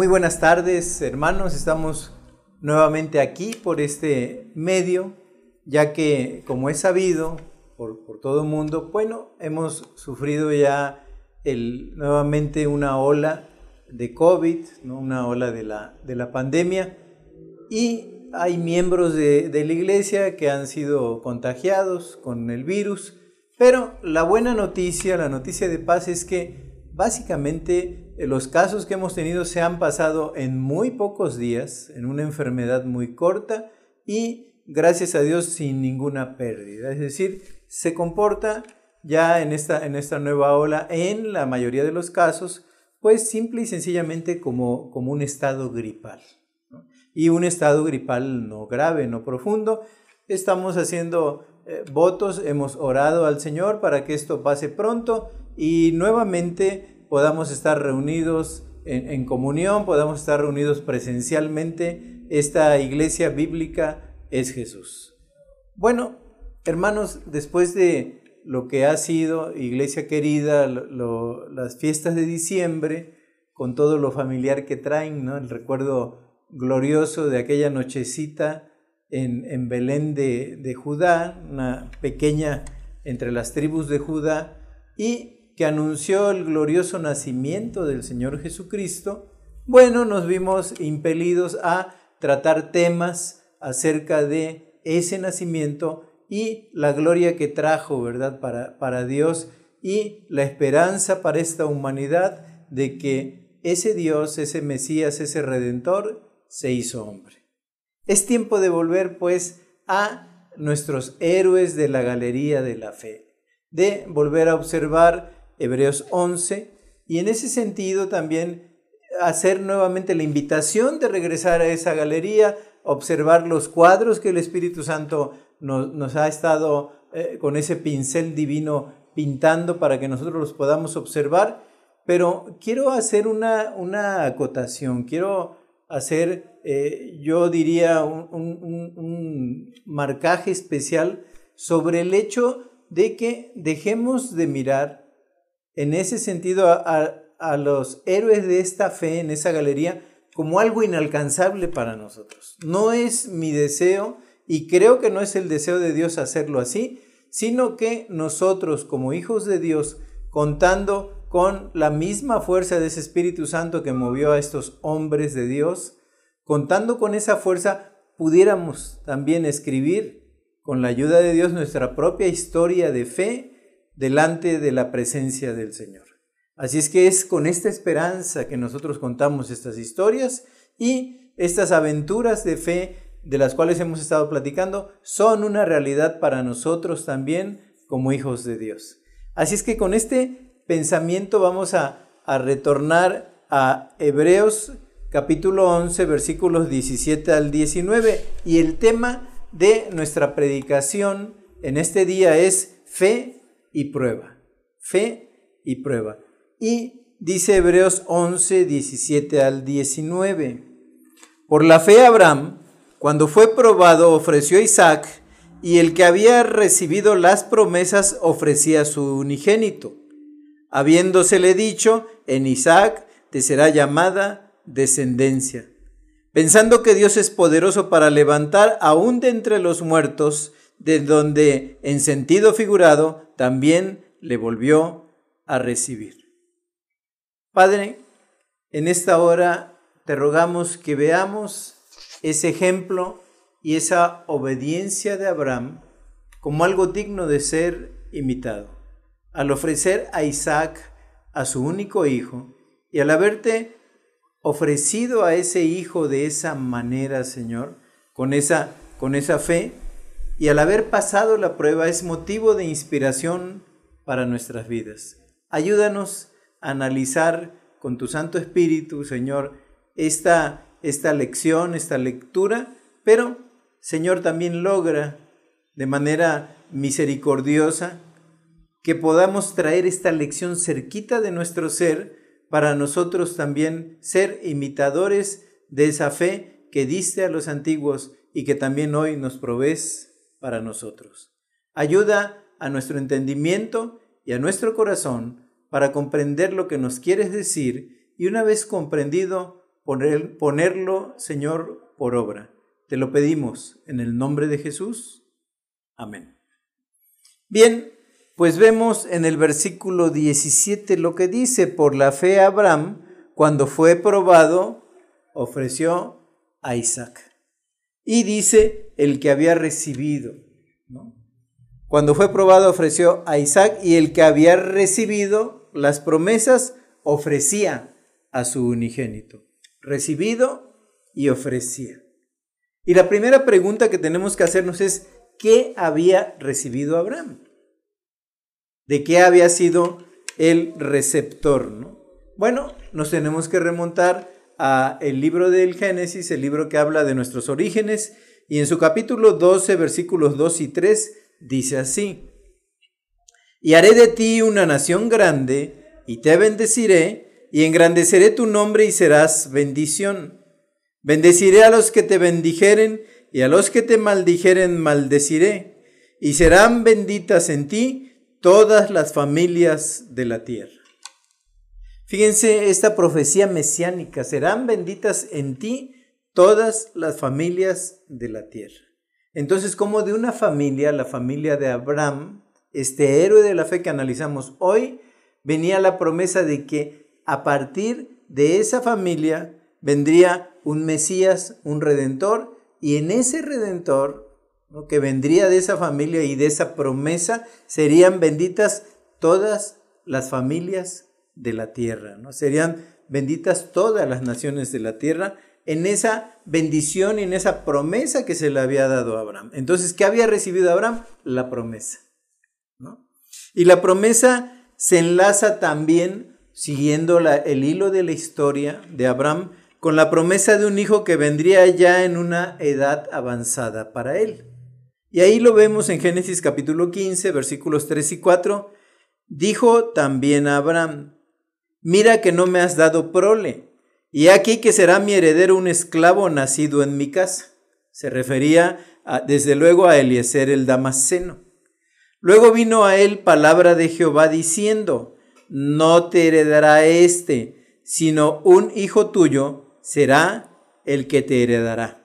Muy buenas tardes, hermanos. Estamos nuevamente aquí por este medio, ya que, como es sabido por, todo el mundo, bueno, hemos sufrido ya el, nuevamente una ola de COVID, ¿no? una ola de la, de la pandemia, y hay miembros de, de la iglesia que han sido contagiados con el virus, pero la buena noticia, la noticia de paz es que básicamente eh, los casos que hemos tenido se han pasado en muy pocos días, en una enfermedad muy corta y gracias a Dios sin ninguna pérdida. Es decir, se comporta ya en esta, en esta nueva ola, en la mayoría de los casos, pues simple y sencillamente como, como un estado gripal. Y un estado gripal no grave, no profundo. Estamos haciendo eh, votos, hemos orado al Señor para que esto pase pronto y nuevamente podamos estar reunidos en, comunión, podamos estar reunidos presencialmente. Esta iglesia bíblica es Jesús. Bueno, hermanos, después de lo que ha sido iglesia querida, las fiestas de diciembre, con todo lo familiar que traen, ¿no? el recuerdo glorioso de aquella nochecita en, en Belén de, de Judá, una pequeña entre las tribus de Judá, y que anunció el glorioso nacimiento del Señor Jesucristo, bueno, nos vimos impelidos a tratar temas acerca de ese nacimiento y la gloria que trajo, ¿verdad?, para, para Dios y la esperanza para esta humanidad de que ese Dios, ese Mesías, ese Redentor, se hizo hombre. Es tiempo de volver, pues, a nuestros héroes de la galería de la fe, de volver a observar Hebreos 11, y en ese sentido también hacer nuevamente la invitación de regresar a esa galería, observar los cuadros que el Espíritu Santo nos, ha estado eh, con ese pincel divino pintando para que nosotros los podamos observar. Pero quiero hacer una, una acotación, quiero hacer, eh, yo diría, un marcaje especial sobre el hecho de que dejemos de mirar en ese sentido a, los héroes de esta fe en esa galería como algo inalcanzable para nosotros. No es mi deseo y creo que no es el deseo de Dios hacerlo así, sino que nosotros como hijos de Dios, contando con la misma fuerza de ese Espíritu Santo que movió a estos hombres de Dios, contando con esa fuerza, pudiéramos también escribir con la ayuda de Dios nuestra propia historia de fe delante de la presencia del Señor. Así es que es con esta esperanza que nosotros contamos estas historias y estas aventuras de fe de las cuales hemos estado platicando son una realidad para nosotros también como hijos de Dios. Así es que con este pensamiento vamos a, retornar a Hebreos capítulo 11 versículos 17 al 19 y el tema de nuestra predicación en este día es fe y prueba. Fe y prueba. Y dice Hebreos 11, 17 al 19. Por la fe Abraham, cuando fue probado, ofreció a Isaac, y el que había recibido las promesas ofrecía su unigénito, habiéndosele dicho, en Isaac te será llamada descendencia, pensando que Dios es poderoso para levantar aún de entre los muertos, de donde, en sentido figurado, también le volvió a recibir. Padre, en esta hora te rogamos que veamos ese ejemplo y esa obediencia de Abraham como algo digno de ser imitado. Al ofrecer a Isaac, a su único hijo, y al haberte ofrecido a ese hijo de esa manera, Señor, con esa, con esa fe, y al haber pasado la prueba es motivo de inspiración para nuestras vidas. Ayúdanos a analizar con tu Santo Espíritu, Señor, esta, esta lección, esta lectura, pero, Señor, también logra de manera misericordiosa que podamos traer esta lección cerquita de nuestro ser para nosotros también ser imitadores de esa fe que diste a los antiguos y que también hoy nos provees para nosotros. Ayuda a nuestro entendimiento y a nuestro corazón para comprender lo que nos quieres decir y una vez comprendido, ponerlo, Señor, por obra. Te lo pedimos en el nombre de Jesús. Amén. Bien, pues vemos en el versículo 17 lo que dice, por la fe Abraham, cuando fue probado, ofreció a Isaac. Y dice el que había recibido. Cuando fue probado, ofreció a Isaac y el que había recibido las promesas, ofrecía a su unigénito. Recibido y ofrecía. Y la primera pregunta que tenemos que hacernos es, ¿qué había recibido Abraham? ¿De qué había sido el receptor? ¿no? Bueno, nos tenemos que remontar a el libro del Génesis, el libro que habla de nuestros orígenes, y en su capítulo 12, versículos 2 y 3, dice así, y haré de ti una nación grande, y te bendeciré, y engrandeceré tu nombre y serás bendición. Bendeciré a los que te bendijeren y a los que te maldijeren maldeciré, y serán benditas en ti todas las familias de la tierra. Fíjense esta profecía mesiánica, serán benditas en ti todas las familias de la tierra. Entonces, como de una familia, la familia de Abraham, este héroe de la fe que analizamos hoy, venía la promesa de que a partir de esa familia vendría un Mesías, un redentor, y en ese redentor que vendría de esa familia y de esa promesa serían benditas todas las familias de la tierra, ¿no? serían benditas todas las naciones de la tierra en esa bendición y en esa promesa que se le había dado a Abraham. Entonces, ¿qué había recibido Abraham? La promesa. Y la promesa se enlaza también, siguiendo el hilo de la historia de Abraham, con la promesa de un hijo que vendría ya en una edad avanzada para él. Y ahí lo vemos en Génesis capítulo 15, versículos 3 y 4. Dijo también Abraham, mira que no me has dado prole, y aquí que será mi heredero un esclavo nacido en mi casa. Se refería desde luego a Eliezer el Damasceno. Luego vino a él palabra de Jehová diciendo, no te heredará este, sino un hijo tuyo será el que te heredará.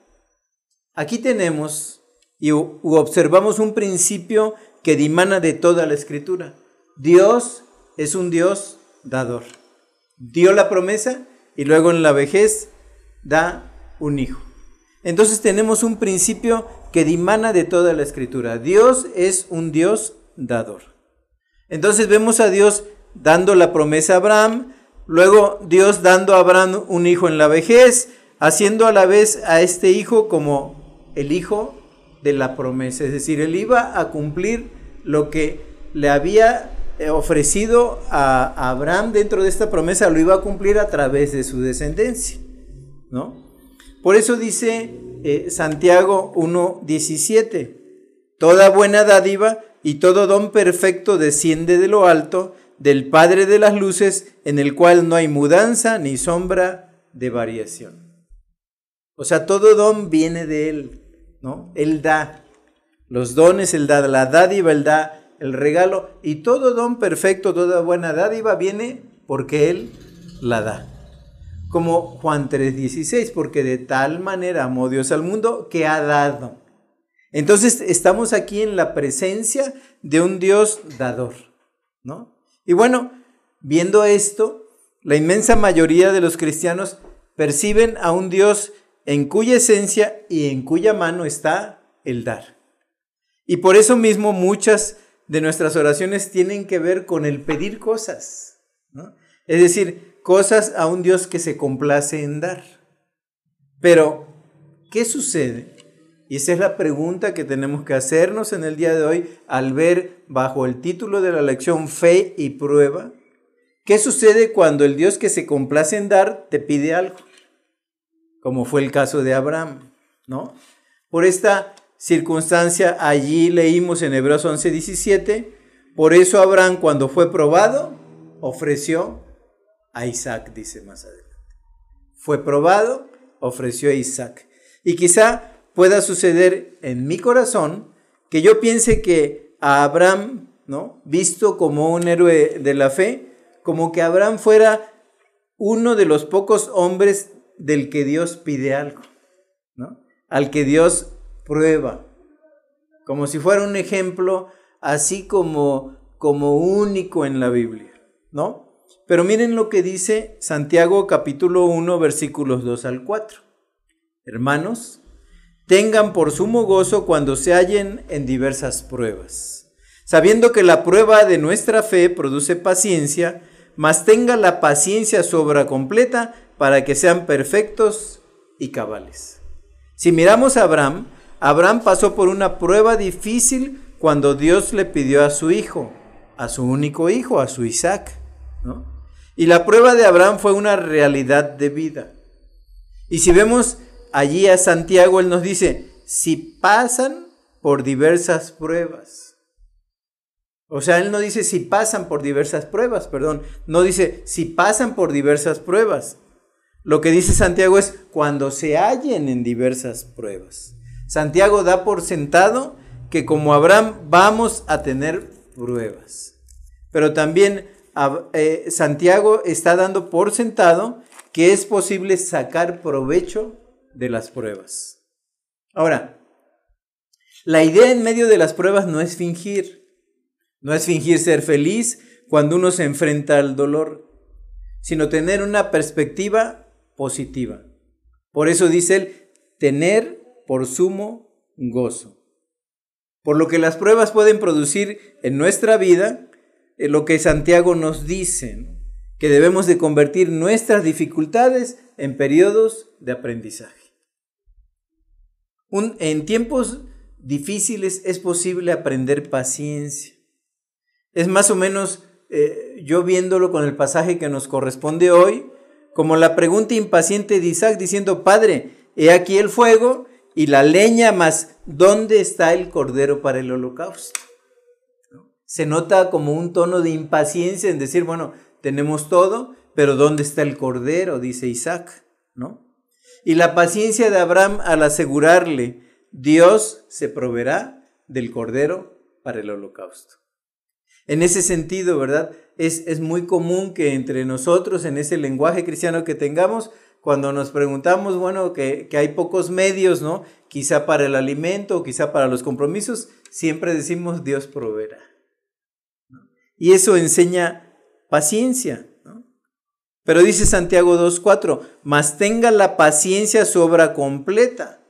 Aquí tenemos y observamos un principio que dimana de toda la escritura. Dios es un Dios dador. Dio la promesa y luego en la vejez da un hijo. Entonces tenemos un principio que dimana de toda la escritura. Dios es un Dios dador. Entonces vemos a Dios dando la promesa a Abraham, Luego Dios dando a Abraham un hijo en la vejez, haciendo a la vez a este hijo como el hijo de la promesa. Es decir, él iba a cumplir lo que le había ofrecido a Abraham dentro de esta promesa, lo iba a cumplir a través de su descendencia. ¿no? Por eso dice eh, Santiago 1.17, toda buena dádiva y todo don perfecto desciende de lo alto, del Padre de las Luces, en el cual no hay mudanza ni sombra de variación. O sea, todo don viene de Él, ¿no? Él da los dones, Él da la dádiva, Él da el regalo, y todo don perfecto, toda buena dádiva viene porque Él la da. Como Juan 3:16, porque de tal manera amó Dios al mundo que ha dado. Entonces estamos aquí en la presencia de un Dios dador, ¿no? Y bueno, viendo esto, la inmensa mayoría de los cristianos perciben a un Dios en cuya esencia y en cuya mano está el dar. Y por eso mismo muchas de nuestras oraciones tienen que ver con el pedir cosas, es decir, cosas a un Dios que se complace en dar. Pero, ¿qué sucede y esa es la pregunta que tenemos que hacernos en el día de hoy al ver bajo el título de la lección Fe y prueba. ¿Qué sucede cuando el Dios que se complace en dar te pide algo? Como fue el caso de Abraham, ¿no? Por esta circunstancia allí leímos en Hebreos 11:17, por eso Abraham cuando fue probado ofreció a Isaac, dice más adelante. Fue probado, ofreció a Isaac. Y quizá pueda suceder en mi corazón que yo piense que a Abraham, ¿no? Visto como un héroe de la fe, como que Abraham fuera uno de los pocos hombres del que Dios pide algo, ¿no? Al que Dios prueba, como si fuera un ejemplo así como, como único en la Biblia, ¿no? Pero miren lo que dice Santiago capítulo 1 versículos 2 al 4. Hermanos, tengan por sumo gozo cuando se hallen en diversas pruebas, sabiendo que la prueba de nuestra fe produce paciencia, mas tenga la paciencia sobra completa para que sean perfectos y cabales. Si miramos a Abraham, Abraham pasó por una prueba difícil cuando Dios le pidió a su hijo, a su único hijo, a su Isaac. Y la prueba de Abraham fue una realidad de vida. Y si vemos allí a Santiago, él nos dice, si pasan por diversas pruebas. O sea, él no dice si pasan por diversas pruebas, perdón, no dice si pasan por diversas pruebas. Lo que dice Santiago es cuando se hallen en diversas pruebas. Santiago da por sentado que como Abraham vamos a tener pruebas. Pero también eh, Santiago está dando por sentado que es posible sacar provecho de las pruebas. Ahora, la idea en medio de las pruebas no es fingir, no es fingir ser feliz cuando uno se enfrenta al dolor, sino tener una perspectiva positiva. Por eso dice él, tener por sumo gozo. Por lo que las pruebas pueden producir en nuestra vida, eh, lo que Santiago nos dice, que debemos de convertir nuestras dificultades en periodos de aprendizaje en tiempos difíciles es posible aprender paciencia. Es más o menos, eh, yo viéndolo con el pasaje que nos corresponde hoy, como la pregunta impaciente de Isaac diciendo, Padre, he aquí el fuego y la leña, más ¿dónde está el cordero para el holocausto? Se nota como un tono de impaciencia en decir, bueno, tenemos todo, pero ¿dónde está el cordero? Dice Isaac, ¿no? Y la paciencia de Abraham al asegurarle, Dios se proveerá del cordero para el holocausto. En ese sentido, ¿verdad? Es, es muy común que entre nosotros, en ese lenguaje cristiano que tengamos, cuando nos preguntamos, bueno, que, hay pocos medios, ¿no? Quizá para el alimento, quizá para los compromisos, siempre decimos Dios proveerá. Y eso enseña paciencia. Pero dice Santiago 2.4, mas tenga la paciencia su obra completa.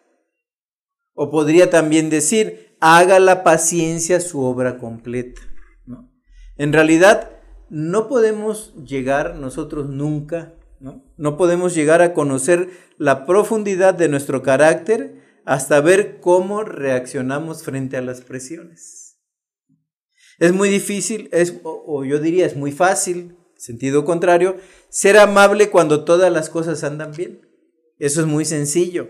O podría también decir, haga la paciencia su obra completa. En realidad, no podemos llegar nosotros nunca, ¿no? podemos llegar a conocer la profundidad de nuestro carácter hasta ver cómo reaccionamos frente a las presiones. Es muy difícil, es, o yo diría es muy fácil, sentido contrario, ser amable cuando todas las cosas andan bien. Eso es muy sencillo.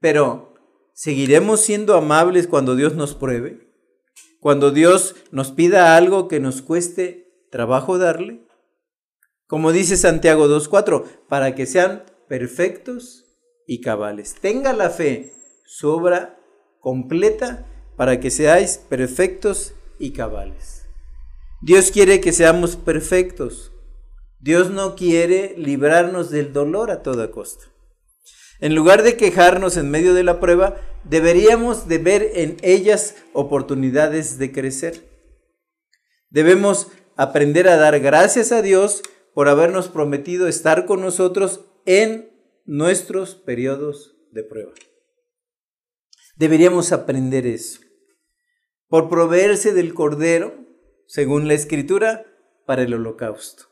Pero, ¿seguiremos siendo amables cuando Dios nos pruebe? Cuando Dios nos pida algo que nos cueste trabajo darle? Como dice Santiago 2.4, para que sean perfectos y cabales. Tenga la fe, su obra completa, para que seáis perfectos y cabales. Dios quiere que seamos perfectos. Dios no quiere librarnos del dolor a toda costa. En lugar de quejarnos en medio de la prueba, deberíamos de ver en ellas oportunidades de crecer. Debemos aprender a dar gracias a Dios por habernos prometido estar con nosotros en nuestros periodos de prueba. Deberíamos aprender eso. Por proveerse del Cordero, según la Escritura, para el holocausto.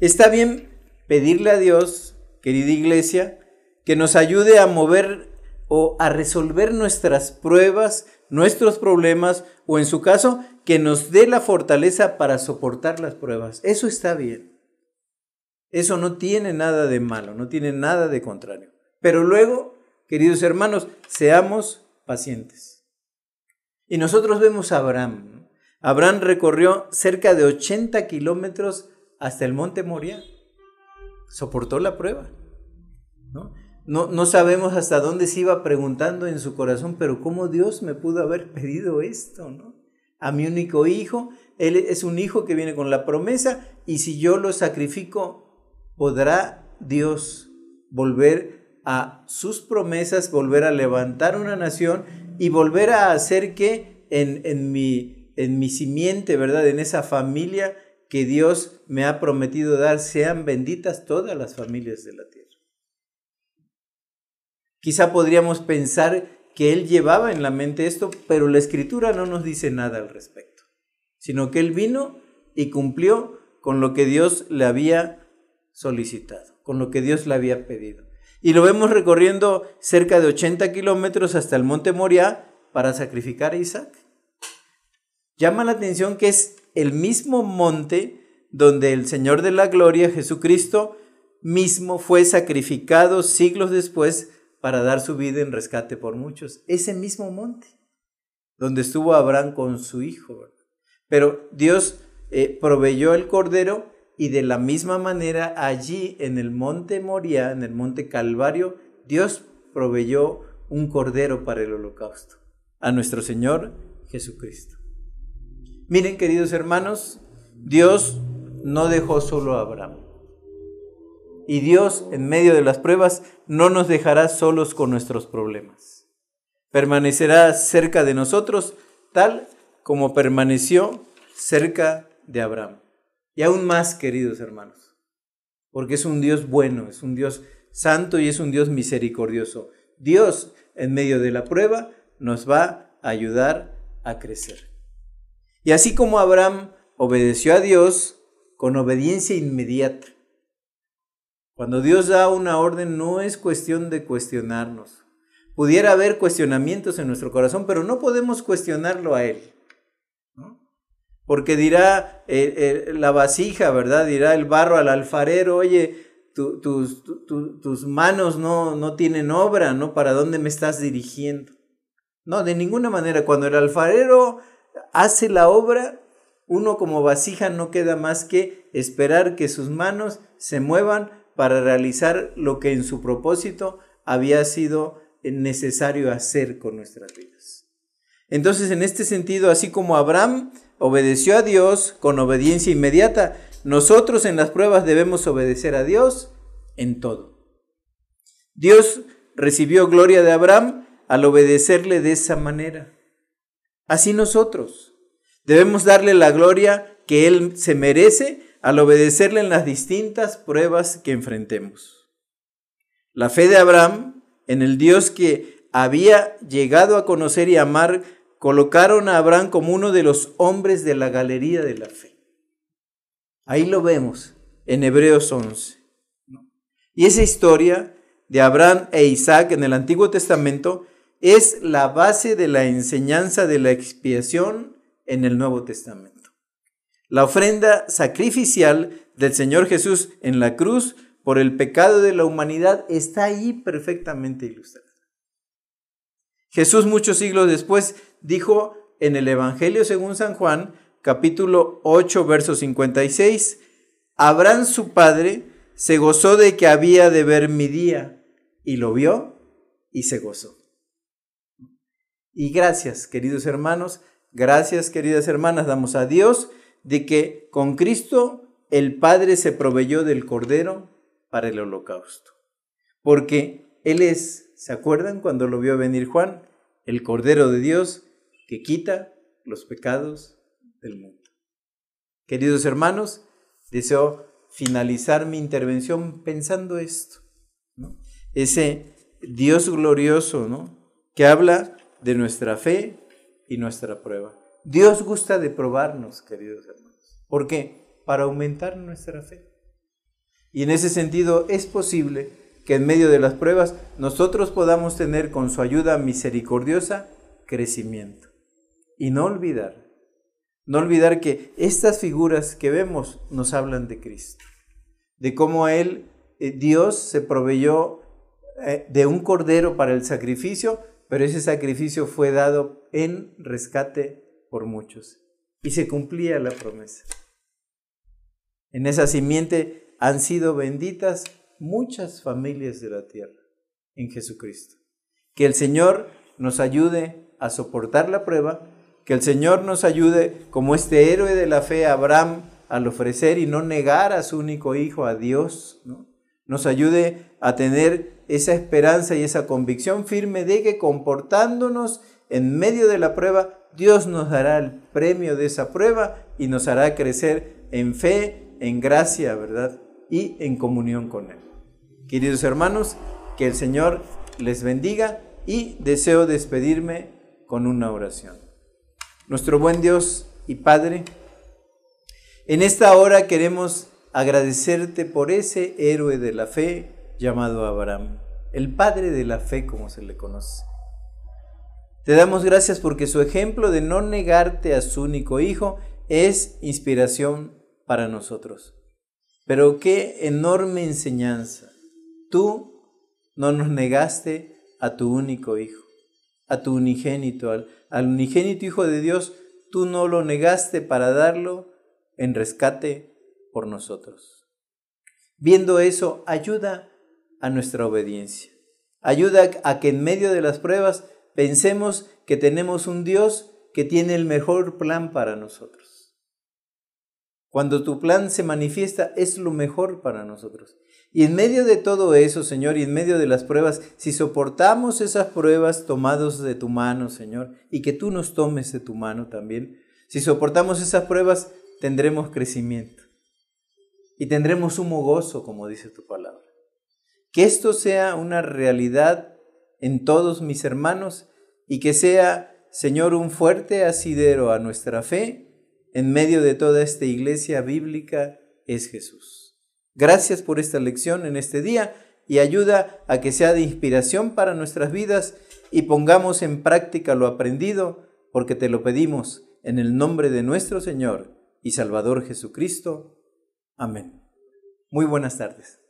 Está bien pedirle a Dios, querida iglesia, que nos ayude a mover o a resolver nuestras pruebas, nuestros problemas, o en su caso, que nos dé la fortaleza para soportar las pruebas. Eso está bien. Eso no tiene nada de malo, no tiene nada de contrario. Pero luego, queridos hermanos, seamos pacientes. Y nosotros vemos a Abraham. Abraham recorrió cerca de 80 kilómetros hasta el monte Moria. Soportó la prueba. ¿no? No, no sabemos hasta dónde se iba preguntando en su corazón, pero ¿cómo Dios me pudo haber pedido esto? ¿no? A mi único hijo, él es un hijo que viene con la promesa y si yo lo sacrifico, ¿podrá Dios volver a sus promesas, volver a levantar una nación y volver a hacer que en, en, mi, en mi simiente, ¿verdad? En esa familia que Dios me ha prometido dar, sean benditas todas las familias de la tierra. Quizá podríamos pensar que él llevaba en la mente esto, pero la escritura no nos dice nada al respecto, sino que él vino y cumplió con lo que Dios le había solicitado, con lo que Dios le había pedido. Y lo vemos recorriendo cerca de 80 kilómetros hasta el monte Moriah para sacrificar a Isaac. Llama la atención que es el mismo monte donde el Señor de la Gloria, Jesucristo, mismo fue sacrificado siglos después para dar su vida en rescate por muchos. Ese mismo monte donde estuvo Abraham con su hijo. Pero Dios eh, proveyó el cordero y de la misma manera allí en el monte Moria, en el monte Calvario, Dios proveyó un cordero para el holocausto, a nuestro Señor Jesucristo. Miren queridos hermanos, Dios no dejó solo a Abraham. Y Dios en medio de las pruebas no nos dejará solos con nuestros problemas. Permanecerá cerca de nosotros tal como permaneció cerca de Abraham. Y aún más, queridos hermanos, porque es un Dios bueno, es un Dios santo y es un Dios misericordioso. Dios, en medio de la prueba, nos va a ayudar a crecer. Y así como Abraham obedeció a Dios con obediencia inmediata, cuando Dios da una orden no es cuestión de cuestionarnos. Pudiera haber cuestionamientos en nuestro corazón, pero no podemos cuestionarlo a Él. Porque dirá eh, eh, la vasija, ¿verdad? Dirá el barro al alfarero, oye, tus, tus manos no, no tienen obra, ¿no? ¿Para dónde me estás dirigiendo? No, de ninguna manera. Cuando el alfarero hace la obra, uno como vasija no queda más que esperar que sus manos se muevan para realizar lo que en su propósito había sido necesario hacer con nuestras vidas. Entonces, en este sentido, así como Abraham obedeció a Dios con obediencia inmediata, nosotros en las pruebas debemos obedecer a Dios en todo. Dios recibió gloria de Abraham al obedecerle de esa manera. Así nosotros debemos darle la gloria que Él se merece al obedecerle en las distintas pruebas que enfrentemos. La fe de Abraham en el Dios que había llegado a conocer y amar colocaron a Abraham como uno de los hombres de la galería de la fe. Ahí lo vemos en Hebreos 11. Y esa historia de Abraham e Isaac en el Antiguo Testamento es la base de la enseñanza de la expiación en el Nuevo Testamento. La ofrenda sacrificial del Señor Jesús en la cruz por el pecado de la humanidad está ahí perfectamente ilustrada. Jesús muchos siglos después dijo en el Evangelio según San Juan, capítulo 8, verso 56, Abraham su padre se gozó de que había de ver mi día y lo vio y se gozó. Y gracias, queridos hermanos, gracias, queridas hermanas, damos a Dios de que con Cristo el Padre se proveyó del Cordero para el holocausto. Porque Él es, ¿se acuerdan cuando lo vio venir Juan? El Cordero de Dios que quita los pecados del mundo. Queridos hermanos, deseo finalizar mi intervención pensando esto. Ese Dios glorioso ¿no? que habla de nuestra fe y nuestra prueba. Dios gusta de probarnos, queridos hermanos. ¿Por qué? Para aumentar nuestra fe. Y en ese sentido es posible que en medio de las pruebas nosotros podamos tener con su ayuda misericordiosa crecimiento. Y no olvidar, no olvidar que estas figuras que vemos nos hablan de Cristo, de cómo Él, eh, Dios, se proveyó eh, de un cordero para el sacrificio, pero ese sacrificio fue dado en rescate por muchos. Y se cumplía la promesa. En esa simiente han sido benditas muchas familias de la tierra en Jesucristo. Que el Señor nos ayude a soportar la prueba, que el Señor nos ayude como este héroe de la fe, Abraham, al ofrecer y no negar a su único hijo, a Dios, nos ayude a tener esa esperanza y esa convicción firme de que comportándonos en medio de la prueba, Dios nos dará el premio de esa prueba y nos hará crecer en fe, en gracia, ¿verdad? Y en comunión con Él. Queridos hermanos, que el Señor les bendiga y deseo despedirme con una oración. Nuestro buen Dios y Padre, en esta hora queremos agradecerte por ese héroe de la fe llamado Abraham, el padre de la fe como se le conoce. Te damos gracias porque su ejemplo de no negarte a su único hijo es inspiración para nosotros. Pero qué enorme enseñanza. Tú no nos negaste a tu único hijo, a tu unigénito, al, unigénito Hijo de Dios, tú no lo negaste para darlo en rescate por nosotros. Viendo eso, ayuda a nuestra obediencia. Ayuda a que en medio de las pruebas pensemos que tenemos un Dios que tiene el mejor plan para nosotros. Cuando tu plan se manifiesta, es lo mejor para nosotros. Y en medio de todo eso, Señor, y en medio de las pruebas, si soportamos esas pruebas tomados de tu mano, Señor, y que tú nos tomes de tu mano también, si soportamos esas pruebas, tendremos crecimiento y tendremos sumo gozo, como dice tu palabra. Que esto sea una realidad en todos mis hermanos y que sea, Señor, un fuerte asidero a nuestra fe en medio de toda esta iglesia bíblica es Jesús. Gracias por esta lección en este día y ayuda a que sea de inspiración para nuestras vidas y pongamos en práctica lo aprendido, porque te lo pedimos en el nombre de nuestro Señor y Salvador Jesucristo. Amén. Muy buenas tardes.